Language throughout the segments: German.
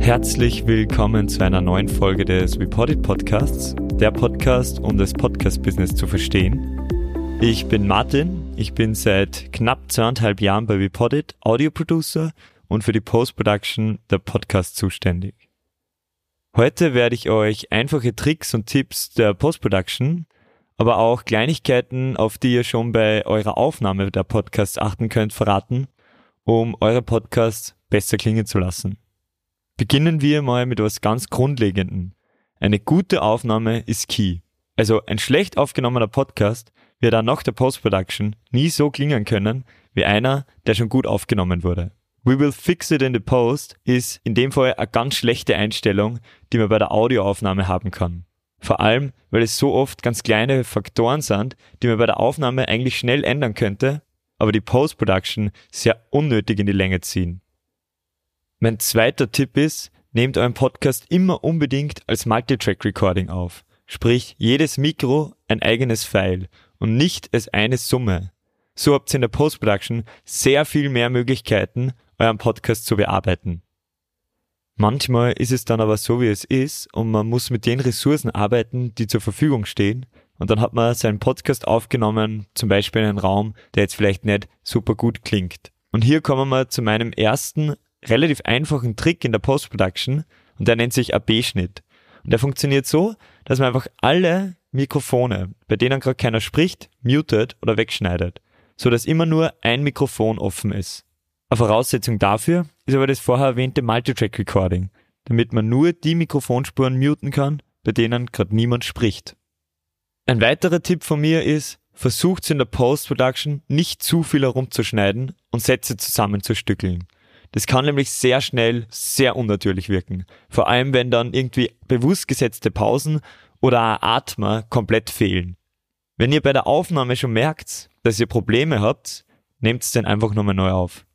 Herzlich willkommen zu einer neuen Folge des Reported Podcasts, der Podcast, um das Podcast-Business zu verstehen. Ich bin Martin, ich bin seit knapp zweieinhalb Jahren bei Reported Audio-Producer und für die Post-Production der Podcast zuständig. Heute werde ich euch einfache Tricks und Tipps der Post-Production, aber auch Kleinigkeiten, auf die ihr schon bei eurer Aufnahme der Podcasts achten könnt, verraten, um eure Podcasts besser klingen zu lassen. Beginnen wir mal mit etwas ganz Grundlegendem. Eine gute Aufnahme ist key. Also ein schlecht aufgenommener Podcast wird auch nach der Post-Production nie so klingen können wie einer, der schon gut aufgenommen wurde. We will fix it in the post ist in dem Fall eine ganz schlechte Einstellung, die man bei der Audioaufnahme haben kann. Vor allem, weil es so oft ganz kleine Faktoren sind, die man bei der Aufnahme eigentlich schnell ändern könnte, aber die Post-Production sehr unnötig in die Länge ziehen. Mein zweiter Tipp ist, nehmt euren Podcast immer unbedingt als Multitrack-Recording auf. Sprich, jedes Mikro ein eigenes File und nicht als eine Summe. So habt ihr in der Post-Production sehr viel mehr Möglichkeiten, euren Podcast zu bearbeiten. Manchmal ist es dann aber so, wie es ist und man muss mit den Ressourcen arbeiten, die zur Verfügung stehen und dann hat man seinen Podcast aufgenommen, zum Beispiel in einem Raum, der jetzt vielleicht nicht super gut klingt. Und hier kommen wir zu meinem ersten relativ einfachen Trick in der Post-Production und der nennt sich AB-Schnitt. Und der funktioniert so, dass man einfach alle Mikrofone, bei denen gerade keiner spricht, mutet oder wegschneidet, so dass immer nur ein Mikrofon offen ist. Eine Voraussetzung dafür ist aber das vorher erwähnte Multitrack Recording, damit man nur die Mikrofonspuren muten kann, bei denen gerade niemand spricht. Ein weiterer Tipp von mir ist, versucht in der Post-Production nicht zu viel herumzuschneiden und Sätze zusammenzustückeln. Das kann nämlich sehr schnell sehr unnatürlich wirken. Vor allem, wenn dann irgendwie bewusst gesetzte Pausen oder Atmer komplett fehlen. Wenn ihr bei der Aufnahme schon merkt, dass ihr Probleme habt, nehmt es dann einfach nochmal neu auf.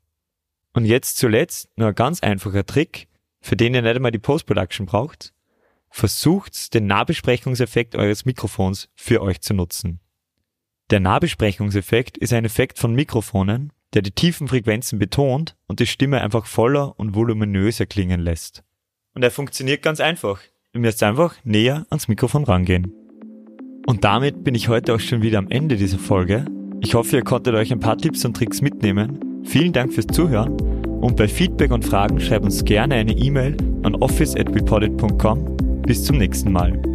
Und jetzt zuletzt nur ein ganz einfacher Trick, für den ihr nicht einmal die Post-Production braucht. Versucht den Nahbesprechungseffekt eures Mikrofons für euch zu nutzen. Der Nahbesprechungseffekt ist ein Effekt von Mikrofonen, der die tiefen Frequenzen betont und die Stimme einfach voller und voluminöser klingen lässt. Und er funktioniert ganz einfach. Ihr müsst einfach näher ans Mikrofon rangehen. Und damit bin ich heute auch schon wieder am Ende dieser Folge. Ich hoffe, ihr konntet euch ein paar Tipps und Tricks mitnehmen. Vielen Dank fürs Zuhören und bei Feedback und Fragen schreibt uns gerne eine E-Mail an office@reported.com. Bis zum nächsten Mal.